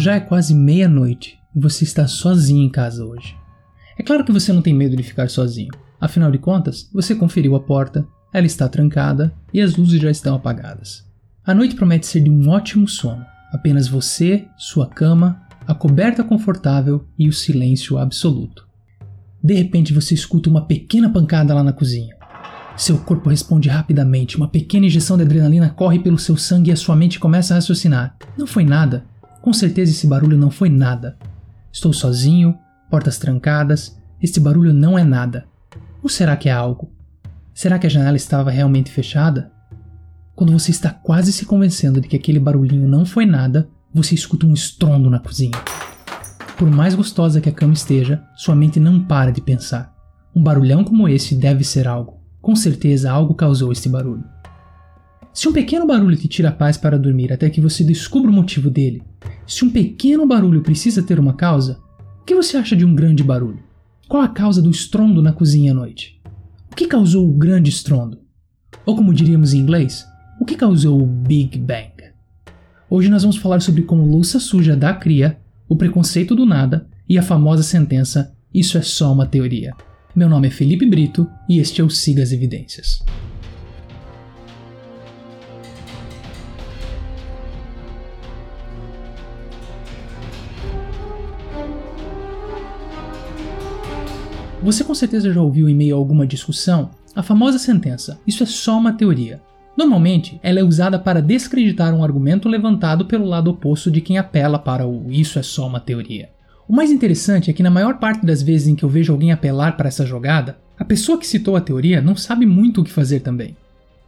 Já é quase meia-noite e você está sozinho em casa hoje. É claro que você não tem medo de ficar sozinho, afinal de contas, você conferiu a porta, ela está trancada e as luzes já estão apagadas. A noite promete ser de um ótimo sono, apenas você, sua cama, a coberta confortável e o silêncio absoluto. De repente você escuta uma pequena pancada lá na cozinha. Seu corpo responde rapidamente, uma pequena injeção de adrenalina corre pelo seu sangue e a sua mente começa a raciocinar. Não foi nada. Com certeza esse barulho não foi nada. Estou sozinho, portas trancadas, este barulho não é nada. Ou será que é algo? Será que a janela estava realmente fechada? Quando você está quase se convencendo de que aquele barulhinho não foi nada, você escuta um estrondo na cozinha. Por mais gostosa que a cama esteja, sua mente não para de pensar. Um barulhão como esse deve ser algo. Com certeza algo causou este barulho. Se um pequeno barulho te tira a paz para dormir até que você descubra o motivo dele, se um pequeno barulho precisa ter uma causa, o que você acha de um grande barulho? Qual a causa do estrondo na cozinha à noite? O que causou o grande estrondo? Ou como diríamos em inglês, o que causou o Big Bang? Hoje nós vamos falar sobre como louça suja dá cria, o preconceito do nada e a famosa sentença Isso é só uma teoria. Meu nome é Felipe Brito e este é o Siga as Evidências. Você com certeza já ouviu em meio a alguma discussão a famosa sentença: Isso é só uma teoria. Normalmente, ela é usada para descreditar um argumento levantado pelo lado oposto de quem apela para o Isso é só uma teoria. O mais interessante é que, na maior parte das vezes em que eu vejo alguém apelar para essa jogada, a pessoa que citou a teoria não sabe muito o que fazer também.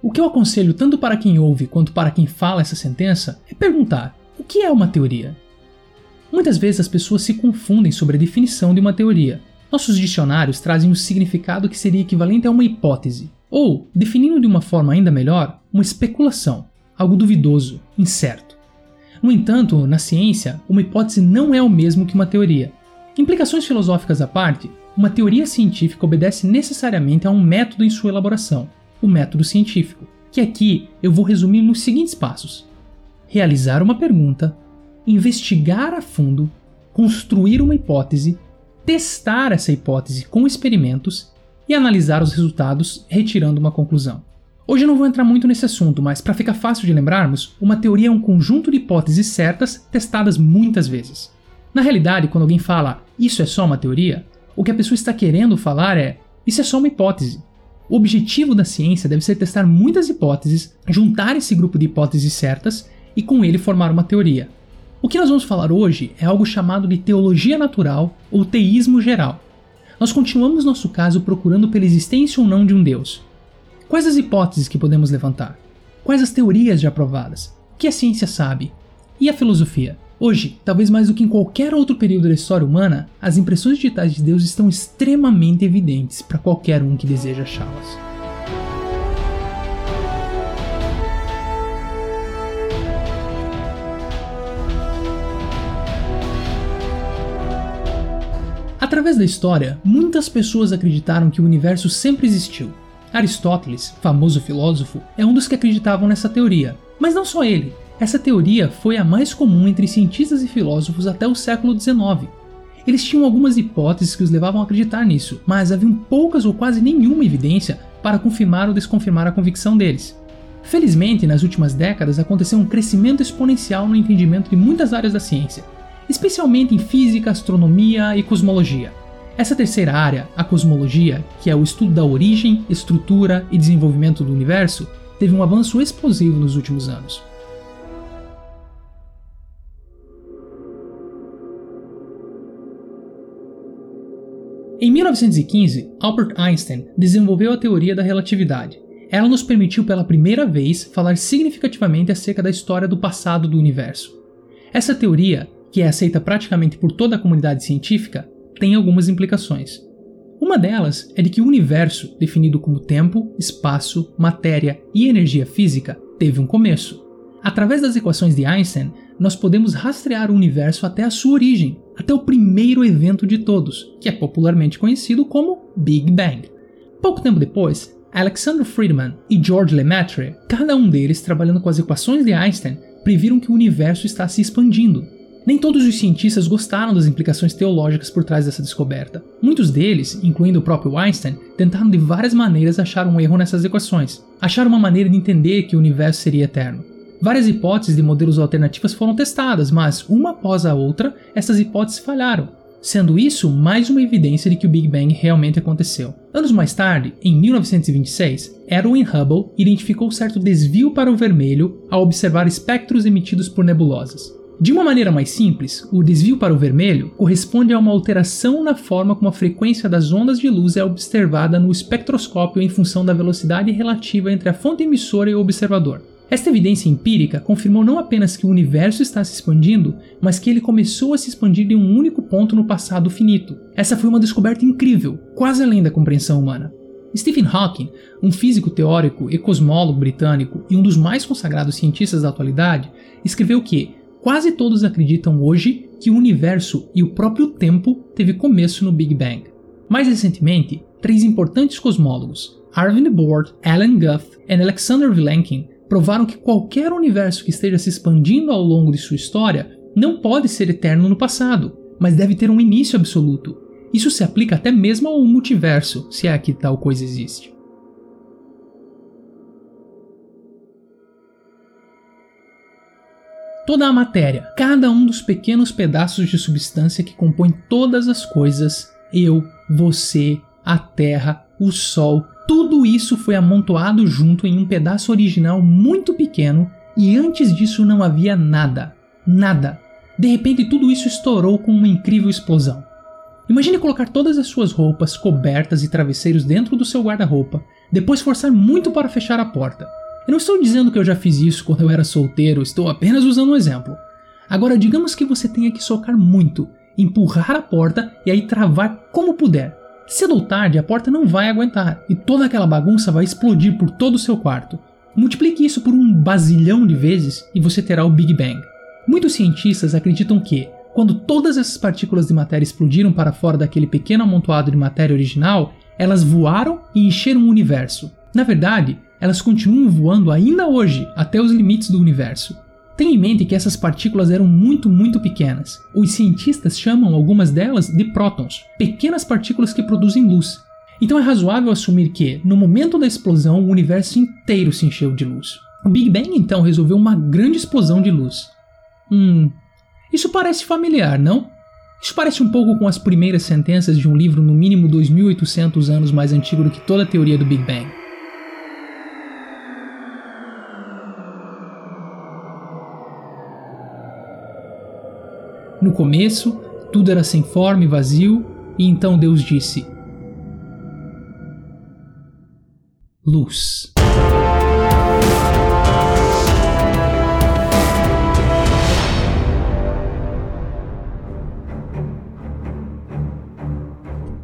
O que eu aconselho tanto para quem ouve quanto para quem fala essa sentença é perguntar: o que é uma teoria? Muitas vezes as pessoas se confundem sobre a definição de uma teoria, nossos dicionários trazem o significado que seria equivalente a uma hipótese, ou, definindo de uma forma ainda melhor, uma especulação, algo duvidoso, incerto. No entanto, na ciência, uma hipótese não é o mesmo que uma teoria. Implicações filosóficas à parte, uma teoria científica obedece necessariamente a um método em sua elaboração, o método científico, que aqui eu vou resumir nos seguintes passos: realizar uma pergunta, investigar a fundo, construir uma hipótese testar essa hipótese com experimentos e analisar os resultados, retirando uma conclusão. Hoje eu não vou entrar muito nesse assunto, mas para ficar fácil de lembrarmos, uma teoria é um conjunto de hipóteses certas testadas muitas vezes. Na realidade, quando alguém fala isso é só uma teoria, o que a pessoa está querendo falar é isso é só uma hipótese. O objetivo da ciência deve ser testar muitas hipóteses, juntar esse grupo de hipóteses certas e com ele formar uma teoria. O que nós vamos falar hoje é algo chamado de teologia natural ou teísmo geral. Nós continuamos nosso caso procurando pela existência ou não de um Deus. Quais as hipóteses que podemos levantar? Quais as teorias já provadas? O que a ciência sabe? E a filosofia? Hoje, talvez mais do que em qualquer outro período da história humana, as impressões digitais de Deus estão extremamente evidentes para qualquer um que deseja achá-las. Através da história, muitas pessoas acreditaram que o universo sempre existiu. Aristóteles, famoso filósofo, é um dos que acreditavam nessa teoria. Mas não só ele. Essa teoria foi a mais comum entre cientistas e filósofos até o século XIX. Eles tinham algumas hipóteses que os levavam a acreditar nisso, mas haviam poucas ou quase nenhuma evidência para confirmar ou desconfirmar a convicção deles. Felizmente, nas últimas décadas aconteceu um crescimento exponencial no entendimento de muitas áreas da ciência, especialmente em física, astronomia e cosmologia. Essa terceira área, a cosmologia, que é o estudo da origem, estrutura e desenvolvimento do universo, teve um avanço explosivo nos últimos anos. Em 1915, Albert Einstein desenvolveu a teoria da relatividade. Ela nos permitiu pela primeira vez falar significativamente acerca da história do passado do universo. Essa teoria que é aceita praticamente por toda a comunidade científica, tem algumas implicações. Uma delas é de que o universo, definido como tempo, espaço, matéria e energia física, teve um começo. Através das equações de Einstein, nós podemos rastrear o universo até a sua origem, até o primeiro evento de todos, que é popularmente conhecido como Big Bang. Pouco tempo depois, Alexander Friedman e George Lemaitre, cada um deles trabalhando com as equações de Einstein, previram que o universo está se expandindo, Nem todos os cientistas gostaram das implicações teológicas por trás dessa descoberta. Muitos deles, incluindo o próprio Einstein, tentaram de várias maneiras achar um erro nessas equações, acharam uma maneira de entender que o universo seria eterno. Várias hipóteses de modelos alternativos foram testadas, mas uma após a outra, essas hipóteses falharam, sendo isso mais uma evidência de que o Big Bang realmente aconteceu. Anos mais tarde, em 1926, Edwin Hubble identificou certo desvio para o vermelho ao observar espectros emitidos por nebulosas. De uma maneira mais simples, o desvio para o vermelho corresponde a uma alteração na forma como a frequência das ondas de luz é observada no espectroscópio em função da velocidade relativa entre a fonte emissora e o observador. Esta evidência empírica confirmou não apenas que o universo está se expandindo, mas que ele começou a se expandir de um único ponto no passado finito. Essa foi uma descoberta incrível, quase além da compreensão humana. Stephen Hawking, um físico teórico e cosmólogo britânico e um dos mais consagrados cientistas da atualidade, escreveu que quase todos acreditam hoje que o universo e o próprio tempo teve começo no Big Bang. Mais recentemente, três importantes cosmólogos, Arvind Borde, Alan Guth e Alexander Vilenkin, provaram que qualquer universo que esteja se expandindo ao longo de sua história não pode ser eterno no passado, mas deve ter um início absoluto. Isso se aplica até mesmo ao multiverso, se é que tal coisa existe. Toda a matéria, cada um dos pequenos pedaços de substância que compõem todas as coisas, eu, você, a Terra, o Sol, tudo isso foi amontoado junto em um pedaço original muito pequeno e antes disso não havia nada. Nada. De repente tudo isso estourou com uma incrível explosão. Imagine colocar todas as suas roupas, cobertas e travesseiros dentro do seu guarda-roupa, depois forçar muito para fechar a porta. Eu não estou dizendo que eu já fiz isso quando eu era solteiro, estou apenas usando um exemplo. Agora, digamos que você tenha que socar muito, empurrar a porta e aí travar como puder. Cedo ou tarde a porta não vai aguentar e toda aquela bagunça vai explodir por todo o seu quarto. Multiplique isso por um bazilhão de vezes e você terá o Big Bang. Muitos cientistas acreditam que, quando todas essas partículas de matéria explodiram para fora daquele pequeno amontoado de matéria original, elas voaram e encheram o universo. Na verdade, elas continuam voando ainda hoje até os limites do universo. Tenha em mente que essas partículas eram muito, muito pequenas. Os cientistas chamam algumas delas de prótons, pequenas partículas que produzem luz. Então é razoável assumir que, no momento da explosão, o universo inteiro se encheu de luz. O Big Bang então resolveu uma grande explosão de luz. Hum, isso parece familiar, não? Isso parece um pouco com as primeiras sentenças de um livro no mínimo 2800 anos mais antigo do que toda a teoria do Big Bang. No começo, tudo era sem forma e vazio, e então Deus disse: Luz.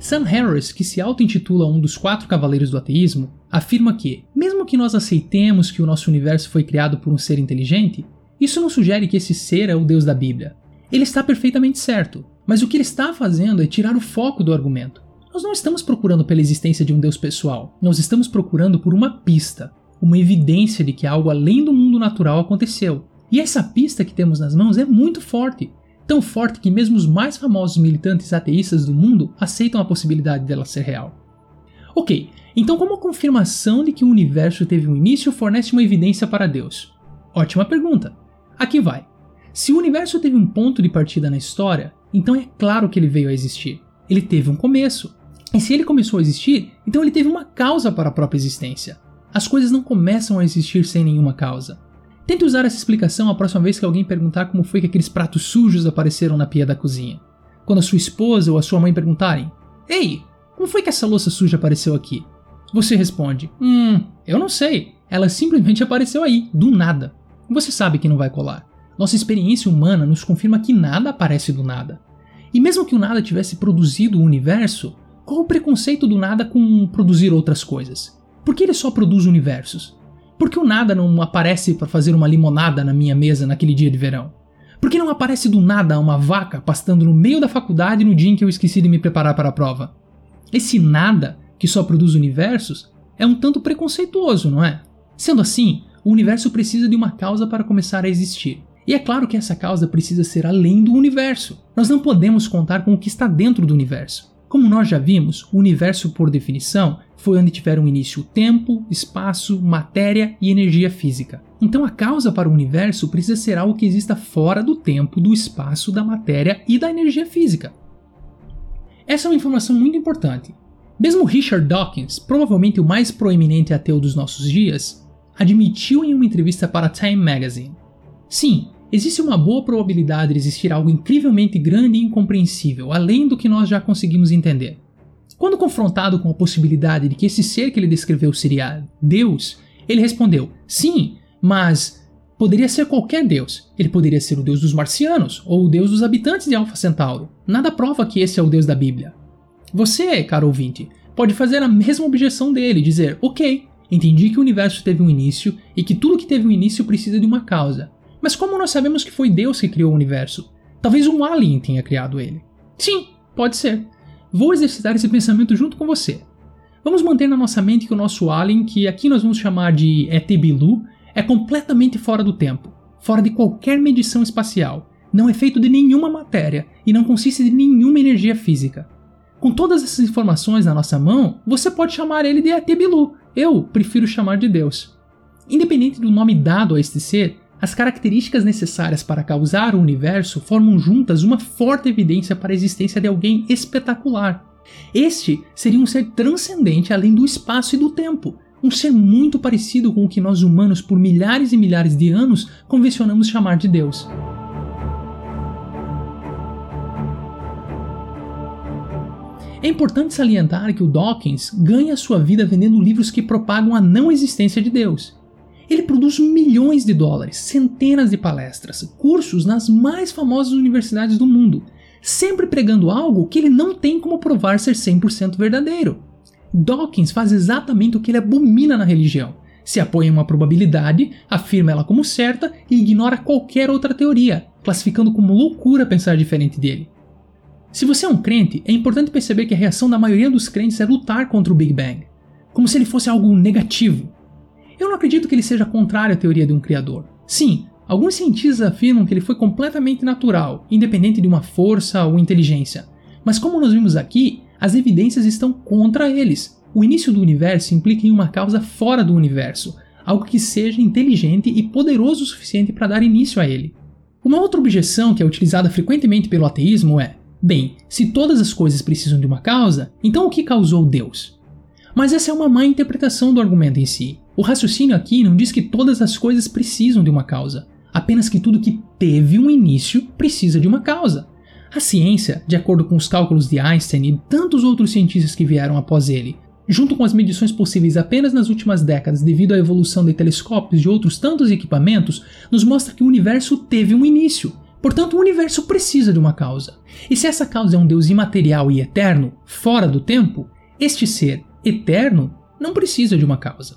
Sam Harris, que se auto-intitula um dos quatro cavaleiros do ateísmo, afirma que, mesmo que nós aceitemos que o nosso universo foi criado por um ser inteligente, isso não sugere que esse ser é o Deus da Bíblia. Ele está perfeitamente certo, mas o que ele está fazendo é tirar o foco do argumento. Nós não estamos procurando pela existência de um Deus pessoal, nós estamos procurando por uma pista, uma evidência de que algo além do mundo natural aconteceu. E essa pista que temos nas mãos é muito forte, tão forte que mesmo os mais famosos militantes ateístas do mundo aceitam a possibilidade dela ser real. Ok, então como a confirmação de que o universo teve um início fornece uma evidência para Deus? Ótima pergunta. Aqui vai. Se o universo teve um ponto de partida na história, então é claro que ele veio a existir. Ele teve um começo. E se ele começou a existir, então ele teve uma causa para a própria existência. As coisas não começam a existir sem nenhuma causa. Tente usar essa explicação a próxima vez que alguém perguntar como foi que aqueles pratos sujos apareceram na pia da cozinha. Quando a sua esposa ou a sua mãe perguntarem: Ei, como foi que essa louça suja apareceu aqui? Você responde: Hum, eu não sei. Ela simplesmente apareceu aí, do nada. Você sabe que não vai colar. Nossa experiência humana nos confirma que nada aparece do nada. E mesmo que o nada tivesse produzido o universo, qual o preconceito do nada com produzir outras coisas? Por que ele só produz universos? Por que o nada não aparece para fazer uma limonada na minha mesa naquele dia de verão? Por que não aparece do nada uma vaca pastando no meio da faculdade no dia em que eu esqueci de me preparar para a prova? Esse nada, que só produz universos, é um tanto preconceituoso, não é? Sendo assim, o universo precisa de uma causa para começar a existir. E é claro que essa causa precisa ser além do universo. Nós não podemos contar com o que está dentro do universo. Como nós já vimos, o universo, por definição, foi onde tiveram início tempo, espaço, matéria e energia física. Então a causa para o universo precisa ser algo que exista fora do tempo, do espaço, da matéria e da energia física. Essa é uma informação muito importante. Mesmo Richard Dawkins, provavelmente o mais proeminente ateu dos nossos dias, admitiu em uma entrevista para Time Magazine: Sim, existe uma boa probabilidade de existir algo incrivelmente grande e incompreensível, além do que nós já conseguimos entender. Quando confrontado com a possibilidade de que esse ser que ele descreveu seria Deus, ele respondeu: Sim, mas poderia ser qualquer Deus. Ele poderia ser o Deus dos marcianos ou o Deus dos habitantes de Alpha Centauro. Nada prova que esse é o Deus da Bíblia. Você, caro ouvinte, pode fazer a mesma objeção dele, dizer: Ok, entendi que o universo teve um início e que tudo que teve um início precisa de uma causa. Mas como nós sabemos que foi Deus que criou o universo? Talvez um alien tenha criado ele. Sim, pode ser. Vou exercitar esse pensamento junto com você. Vamos manter na nossa mente que o nosso alien, que aqui nós vamos chamar de ET Bilu, é completamente fora do tempo, fora de qualquer medição espacial, não é feito de nenhuma matéria e não consiste de nenhuma energia física. Com todas essas informações na nossa mão, você pode chamar ele de ET Bilu. Eu prefiro chamar de Deus. Independente do nome dado a este ser, as características necessárias para causar o universo formam juntas uma forte evidência para a existência de alguém espetacular. Este seria um ser transcendente além do espaço e do tempo, um ser muito parecido com o que nós humanos, por milhares e milhares de anos, convencionamos chamar de Deus. É importante salientar que o Dawkins ganha sua vida vendendo livros que propagam a não existência de Deus. Ele produz milhões de dólares, centenas de palestras, cursos nas mais famosas universidades do mundo, sempre pregando algo que ele não tem como provar ser 100% verdadeiro. Dawkins faz exatamente o que ele abomina na religião. Se apoia em uma probabilidade, afirma ela como certa e ignora qualquer outra teoria, classificando como loucura pensar diferente dele. Se você é um crente, é importante perceber que a reação da maioria dos crentes é lutar contra o Big Bang, como se ele fosse algo negativo. Eu não acredito que ele seja contrário à teoria de um criador. Sim, alguns cientistas afirmam que ele foi completamente natural, independente de uma força ou inteligência. Mas como nós vimos aqui, as evidências estão contra eles. O início do universo implica em uma causa fora do universo, algo que seja inteligente e poderoso o suficiente para dar início a ele. Uma outra objeção que é utilizada frequentemente pelo ateísmo é: bem, se todas as coisas precisam de uma causa, então o que causou Deus? Mas essa é uma má interpretação do argumento em si. O raciocínio aqui não diz que todas as coisas precisam de uma causa, apenas que tudo que teve um início precisa de uma causa. A ciência, de acordo com os cálculos de Einstein e tantos outros cientistas que vieram após ele, junto com as medições possíveis apenas nas últimas décadas devido à evolução de telescópios e outros tantos equipamentos, nos mostra que o universo teve um início. Portanto, o universo precisa de uma causa. E se essa causa é um Deus imaterial e eterno, fora do tempo, este ser eterno não precisa de uma causa.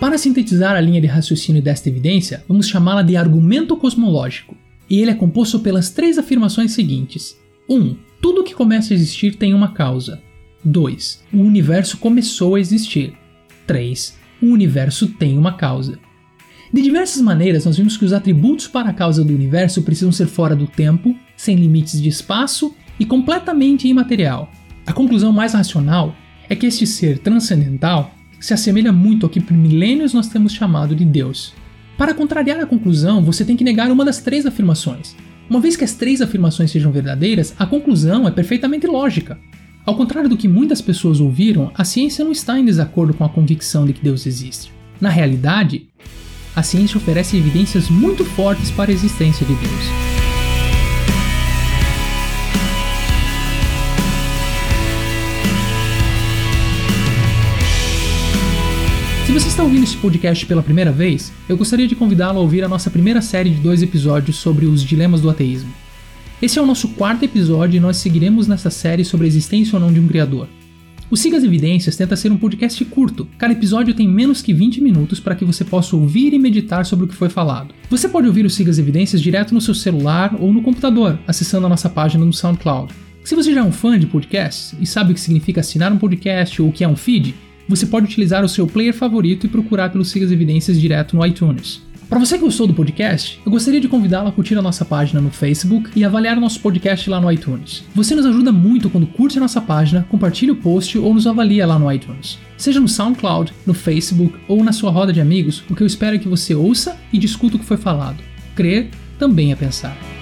Para sintetizar a linha de raciocínio desta evidência, vamos chamá-la de argumento cosmológico, e ele é composto pelas três afirmações seguintes: 1. Um, tudo que começa a existir tem uma causa. 2. O universo começou a existir. 3. O universo tem uma causa. De diversas maneiras, nós vimos que os atributos para a causa do universo precisam ser fora do tempo, sem limites de espaço e completamente imaterial. A conclusão mais racional é que este ser transcendental se assemelha muito ao que por milênios nós temos chamado de Deus. Para contrariar a conclusão, você tem que negar uma das três afirmações. Uma vez que as três afirmações sejam verdadeiras, a conclusão é perfeitamente lógica. Ao contrário do que muitas pessoas ouviram, a ciência não está em desacordo com a convicção de que Deus existe. Na realidade, a ciência oferece evidências muito fortes para a existência de Deus. Se você está ouvindo esse podcast pela primeira vez, eu gostaria de convidá-lo a ouvir a nossa primeira série de dois episódios sobre os dilemas do ateísmo. Esse é o nosso quarto episódio e nós seguiremos nessa série sobre a existência ou não de um criador. O Siga as Evidências tenta ser um podcast curto, cada episódio tem menos que 20 minutos para que você possa ouvir e meditar sobre o que foi falado. Você pode ouvir o Siga as Evidências direto no seu celular ou no computador, acessando a nossa página no SoundCloud. Se você já é um fã de podcasts e sabe o que significa assinar um podcast ou o que é um feed, você pode utilizar o seu player favorito e procurar pelo Siga as Evidências direto no iTunes. Para você que gostou do podcast, eu gostaria de convidá-lo a curtir a nossa página no Facebook e avaliar o nosso podcast lá no iTunes. Você nos ajuda muito quando curte a nossa página, compartilha o post ou nos avalia lá no iTunes. Seja no SoundCloud, no Facebook ou na sua roda de amigos, o que eu espero é que você ouça e discuta o que foi falado. Crer também é pensar.